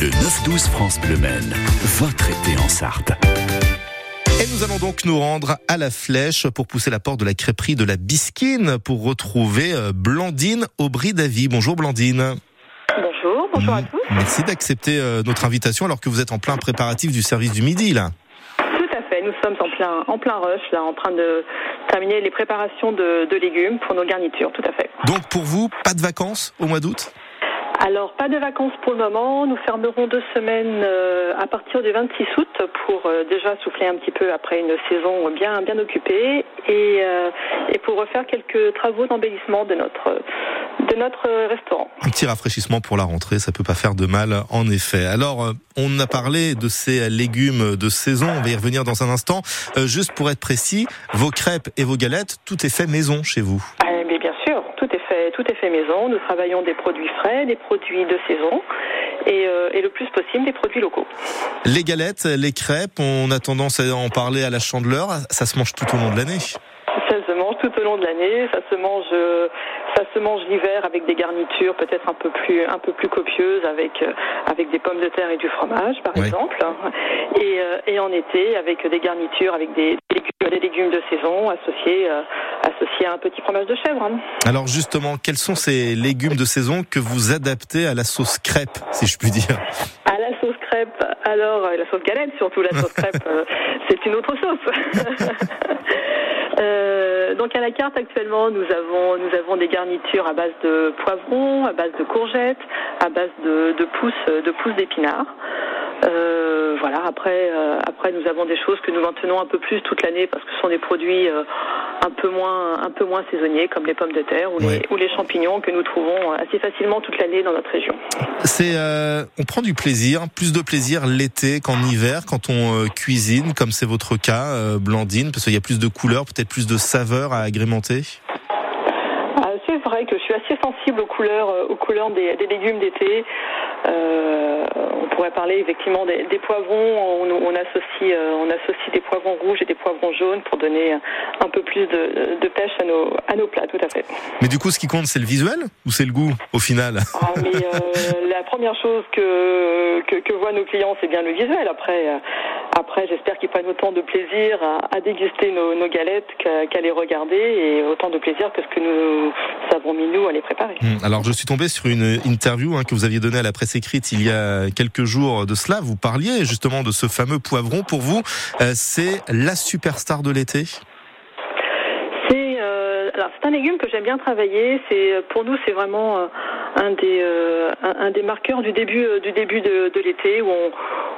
Le 9-12 France Bleu Maine, votre été en Sarthe. Et nous allons donc nous rendre à la flèche pour pousser la porte de la crêperie de la Bisquine pour retrouver euh, Blandine Aubry Davy. Bonjour Blandine. Bonjour, bonjour à Mm, tous. Merci d'accepter euh, notre invitation alors que vous êtes en plein préparatif du service du midi là. Tout à fait, nous sommes en plein, en plein rush, là, en train de terminer les préparations de, de légumes pour nos garnitures, tout à fait. Donc pour vous, pas de vacances au mois d'août? Alors, pas de vacances pour le moment. Nous fermerons deux semaines euh, à partir du 26 août pour euh, déjà souffler un petit peu après une saison bien, bien occupée et, euh, et pour refaire quelques travaux d'embellissement de notre, de notre restaurant. Un petit rafraîchissement pour la rentrée, ça peut pas faire de mal en effet. Alors, on a parlé de ces légumes de saison, on va y revenir dans un instant. Euh, juste pour être précis, vos crêpes et vos galettes, tout est fait maison chez vous. Ah, mais bien sûr, tout est fait, tout est fait maison. Nous travaillons des produits frais, des produits de saison et, euh, et le plus possible des produits locaux. Les galettes, les crêpes, on a tendance à en parler à la chandeleur, ça se mange tout au long de l'année. Ça se mange tout au long de l'année. Ça se mange, euh, ça se mange l'hiver avec des garnitures peut-être un peu plus, un peu plus copieuses avec euh, avec des pommes de terre et du fromage, par exemple. Et, et en été avec des garnitures avec des, des légumes, des légumes de saison associés associés à un petit fromage de chèvre. hein. Alors justement, quels sont ces légumes de saison que vous adaptez à la sauce crêpe, si je puis dire? À la sauce crêpe, alors euh, la sauce galette surtout, la sauce crêpe, euh, c'est une autre sauce. Euh, donc à la carte actuellement, nous avons nous avons des garnitures à base de poivrons, à base de courgettes, à base de, de pousses de pousses d'épinards. Euh, voilà. Après euh, après nous avons des choses que nous maintenons un peu plus toute l'année parce que ce sont des produits un peu moins un peu moins saisonniers comme les pommes de terre ou, Ouais. les, ou les champignons que nous trouvons assez facilement toute l'année dans notre région. C'est, euh, on prend du plaisir, plus de plaisir l'été qu'en hiver quand on euh, cuisine, comme c'est votre cas, euh, Blandine, parce qu'il y a plus de couleurs, peut-être plus de saveurs à agrémenter? Ah, c'est vrai que je suis assez sensible aux couleurs, euh, aux couleurs des, des légumes d'été. Euh, on pourrait parler effectivement des, des poivrons. On, on associe, euh, on associe des poivrons rouges et des poivrons jaunes pour donner un peu plus de, de pêche à nos, à nos plats, tout à fait. Mais du coup, ce qui compte, c'est le visuel ou c'est le goût au final? Ah, mais euh, la première chose que, que, que voient nos clients, c'est bien le visuel. Après, après j'espère qu'ils prennent autant de plaisir à, à déguster nos, nos galettes qu'à qu'à les regarder et autant de plaisir que ce que nous avons mis nous à les préparer. Hmm, Alors, je suis tombé sur une interview hein, que vous aviez donnée à la presse écrite il y a quelques jours de cela. Vous parliez justement de ce fameux poivron. Pour vous, euh, c'est la superstar de l'été? C'est euh, c'est un légume que j'aime bien travailler. C'est pour nous c'est vraiment euh, un des euh, un, des marqueurs du début euh, du début de, de l'été où on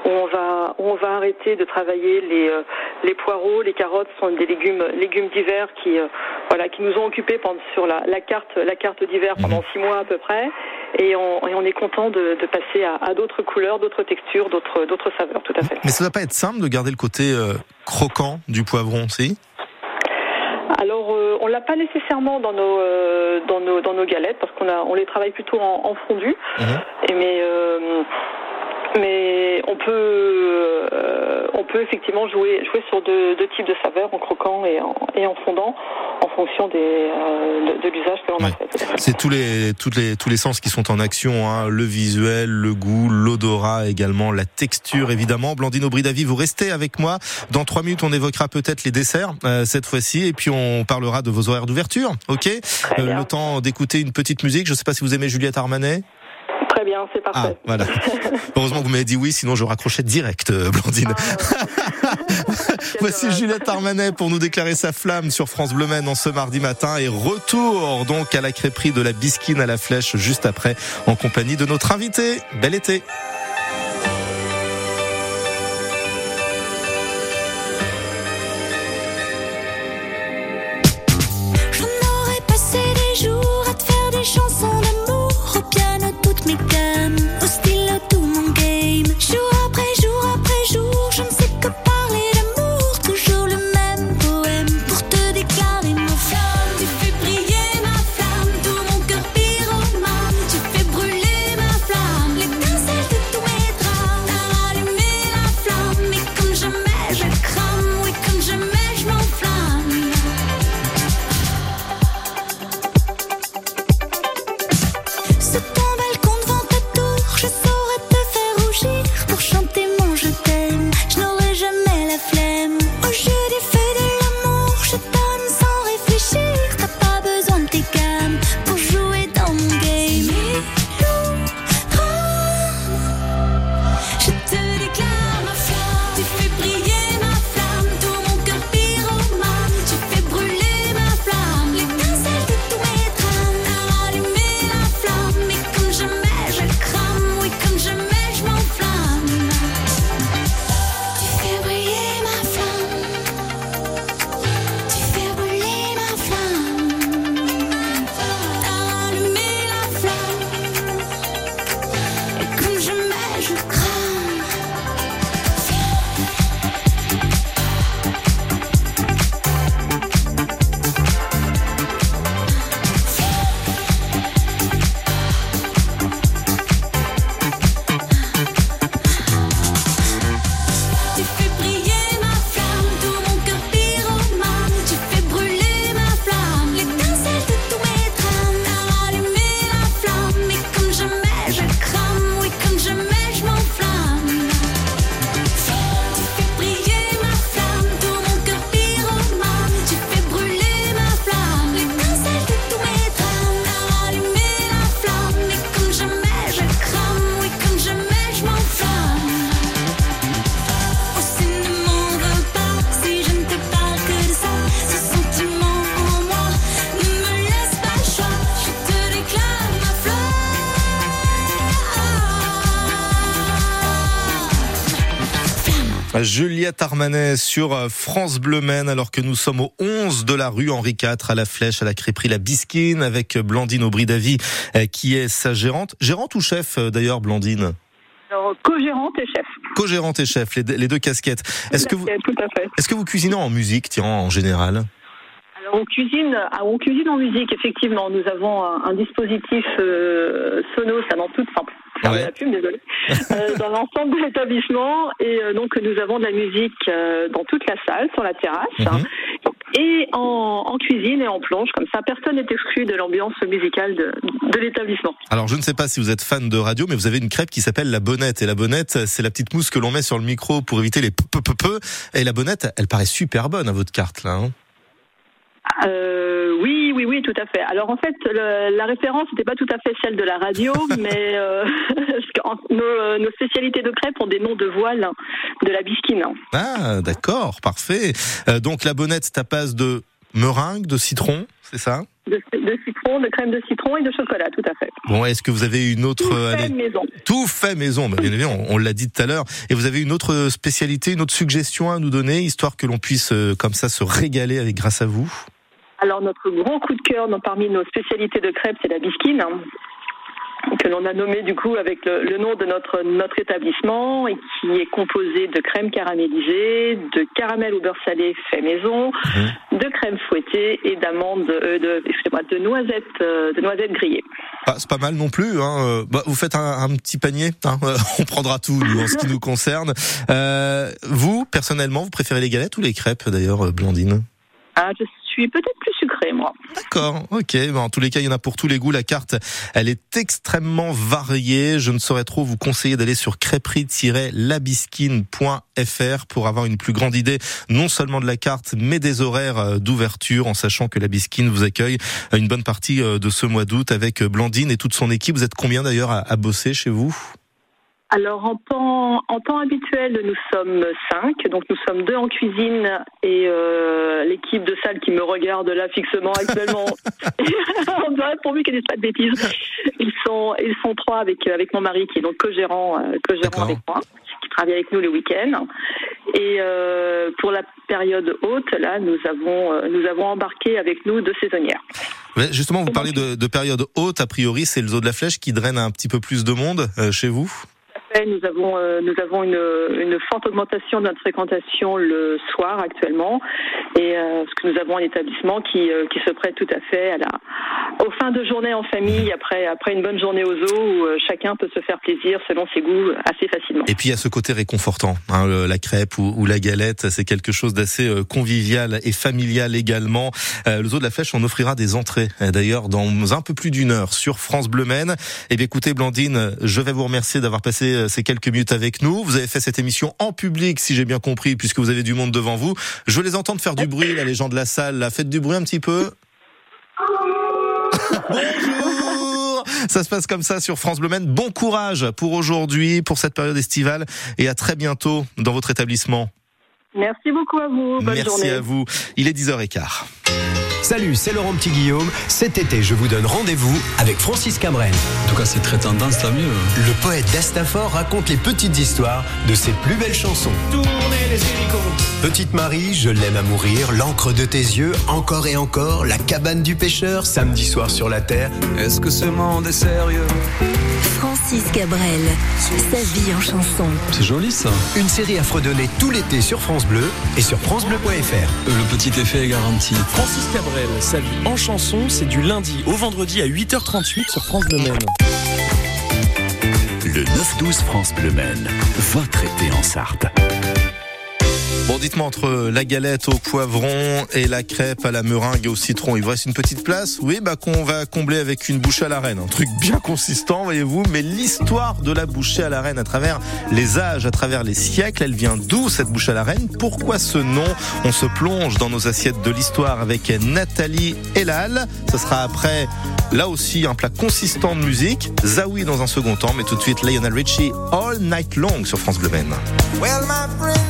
où on va où on va arrêter de travailler les euh, les poireaux, les carottes sont des légumes légumes d'hiver qui euh, voilà qui nous ont occupés pendant sur la, la carte la carte d'hiver pendant six mois à peu près et on, et on est content de, de passer à, à d'autres couleurs, d'autres textures, d'autres d'autres saveurs tout à fait. Mais ça doit pas être simple de garder le côté euh, croquant du poivron, si? Alors, euh, on l'a pas nécessairement dans nos euh, dans nos dans nos galettes parce qu'on a on les travaille plutôt en, en fondu. Mhm. Et mais euh, mais on peut euh, on peut effectivement jouer jouer sur deux, deux types de saveurs en croquant et en et en fondant en fonction des euh, de, de l'usage que l'on Ouais. a fait. C'est tous les, toutes les, tous les sens qui sont en action, hein. le visuel, le goût, l'odorat également, la texture évidemment. Blandine Aubry-Davy, vous restez avec moi. Dans trois minutes, on évoquera peut-être les desserts euh, cette fois-ci, et puis on parlera de vos horaires d'ouverture, ok? Bien. Le temps d'écouter une petite musique. Je ne sais pas si vous aimez Juliette Armanet? Ah, voilà. Heureusement que vous m'avez dit oui, sinon je raccrochais direct, euh, Blandine. Ah, Voici. Juliette Armanet pour nous déclarer sa flamme sur France Bleu en ce mardi matin et retour donc à la crêperie de la Bisquine à la Flèche juste après en compagnie de notre invité. Bel été. Juliette Armanet sur euh, France Bleu Maine alors que nous sommes au 11 de la rue Henri IV à la Flèche à la crêperie La Bisquine avec Blandine Aubry Davy euh, qui est sa gérante. Gérante ou chef euh, d'ailleurs Blandine? Alors, co-gérante et chef. Co-gérante et chef, les deux, casquettes. Est-ce que vous Tout à fait. est-ce que vous cuisinez en musique tiens en général? Alors, on cuisine, ah, on cuisine en musique, effectivement. Nous avons un, dispositif euh, sono, ça dans toute, enfin, faire de Ouais. la pub, désolé, euh, dans l'ensemble de l'établissement. Et euh, donc, nous avons de la musique euh, dans toute la salle, sur la terrasse. Mhm. Et en, en cuisine et en plonge, comme ça, personne n'est exclu de l'ambiance musicale de, de l'établissement. Alors je ne sais pas si vous êtes fan de radio, mais vous avez une crêpe qui s'appelle la bonnette. Et la bonnette, c'est la petite mousse que l'on met sur le micro pour éviter les peu peu peu. Et la bonnette, elle paraît super bonne à votre carte là. hein. Euh, oui, oui, oui, tout à fait. Alors en fait, le- la référence n'était pas tout à fait celle de la radio, mais euh, nos, euh, nos spécialités de crêpes ont des noms de voile de la bisquine. Ah d'accord, parfait. Euh, donc la bonnette, base de meringue, de citron, c'est ça? De, de citron, de crème de citron et de chocolat, tout à fait. Bon, est-ce que vous avez une autre Tout euh, fait allez, maison. tout fait maison bah, Bien évidemment, on, on l'a dit tout à l'heure. Et vous avez une autre spécialité, une autre suggestion à nous donner, histoire que l'on puisse euh, comme ça se régaler avec grâce à vous? Alors notre grand coup de cœur dans- parmi nos spécialités de crêpes, c'est la bisquine. hein, que l'on a nommé du coup avec le, le nom de notre notre établissement et qui est composé de crème caramélisée, de caramel au beurre salé fait maison, de crème fouettée et d'amandes, euh, de excusez-moi, de noisettes, euh, de noisettes grillées. Ah, c'est pas mal non plus. Hein. euh, Bah, vous faites un, un petit panier. Hein. On prendra tout nous, en ce qui nous concerne. Euh, vous, personnellement, vous préférez les galettes ou les crêpes d'ailleurs, Blandine? Ah, je peut-être plus moi. D'accord, ok. Ben, en tous les cas, il y en a pour tous les goûts. La carte, elle est extrêmement variée. Je ne saurais trop vous conseiller d'aller sur crêperie-labisquine.fr pour avoir une plus grande idée, non seulement de la carte, mais des horaires euh, d'ouverture, en sachant que la Bisquine vous accueille une bonne partie euh, de ce mois d'août avec euh, Blandine et toute son équipe. Vous êtes combien d'ailleurs à bosser chez vous? Alors en temps, en temps habituel, nous sommes cinq, donc nous sommes deux en cuisine et euh, l'équipe de salle qui me regarde là fixement actuellement. On dirait pour lui qu'elle ne dise pas de bêtises. Ils sont, ils sont trois avec avec mon mari qui est donc co-gérant, euh, co-gérant avec moi, qui travaille avec nous le week-end. Et euh, pour la période haute, là, nous avons nous avons embarqué avec nous deux saisonnières. Justement, vous parlez de, de période haute. A priori, c'est le zoo de la Flèche qui draine un petit peu plus de monde euh, chez vous. Nous avons euh, nous avons une, une forte augmentation de notre fréquentation le soir actuellement et euh, parce que nous avons un établissement qui euh, qui se prête tout à fait à la aux fins de journée en famille après après une bonne journée au zoo où euh, chacun peut se faire plaisir selon ses goûts assez facilement. Et puis il y a ce côté réconfortant, hein, la crêpe ou, la galette, c'est quelque chose d'assez euh, convivial et familial également. Euh, le zoo de la Flèche, on offrira des entrées d'ailleurs dans un peu plus d'une heure sur France Bleu Maine. Et bien écoutez Blandine, je vais vous remercier d'avoir passé ces quelques minutes avec nous. Vous avez fait cette émission en public, si j'ai bien compris, puisque vous avez du monde devant vous. Je veux les entendre faire du bruit, là, les gens de la salle. Là. Faites du bruit un petit peu. Bonjour Ça se passe comme ça sur France Bleu Maine. Bon courage pour aujourd'hui, pour cette période estivale et à très bientôt dans votre établissement. Merci beaucoup à vous. Bonne Merci journée. à vous. Il est 10h15. Salut, c'est Laurent Petit Guillaume. Cet été, je vous donne rendez-vous avec Francis Cabrel. En tout cas, c'est très tendance, tant mieux. Le poète d'Astafor raconte les petites histoires de ses plus belles chansons. Petite Marie, je l'aime à mourir, l'encre de tes yeux, encore et encore, la cabane du pêcheur, samedi soir sur la terre. Est-ce que ce monde est sérieux? Francis Cabrel, sa vie en chanson. C'est joli ça. Une série à fredonner tout l'été sur France Bleu et sur francebleu.fr. Le petit effet est garanti. Francis Cabrel, sa vie en chanson, c'est du lundi au vendredi à 8h38 sur France Bleu Maine. Le 9-12 France Bleu Maine, votre été en Sarthe. Bon, dites-moi entre la galette au poivron et la crêpe à la meringue et au citron, il vous reste une petite place? Oui, bah qu'on va combler avec une bouchée à la reine. Un truc bien consistant, voyez-vous. Mais l'histoire de la bouchée à la reine à travers les âges, à travers les siècles, elle vient d'où cette bouchée à la reine? Pourquoi ce nom? On se plonge dans nos assiettes de l'histoire avec Nathalie Elal. Ce sera après, là aussi, un plat consistant de musique. Zawi dans un second temps, mais tout de suite Lionel Richie, All Night Long sur France Bleu. Well, my friends,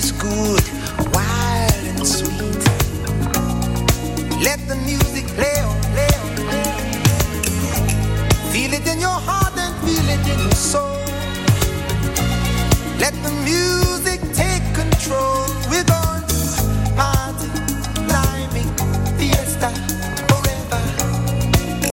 is good, wild and sweet. Let the music play on, play on, play on. Feel it in your heart and feel it in your soul. Let the music take control.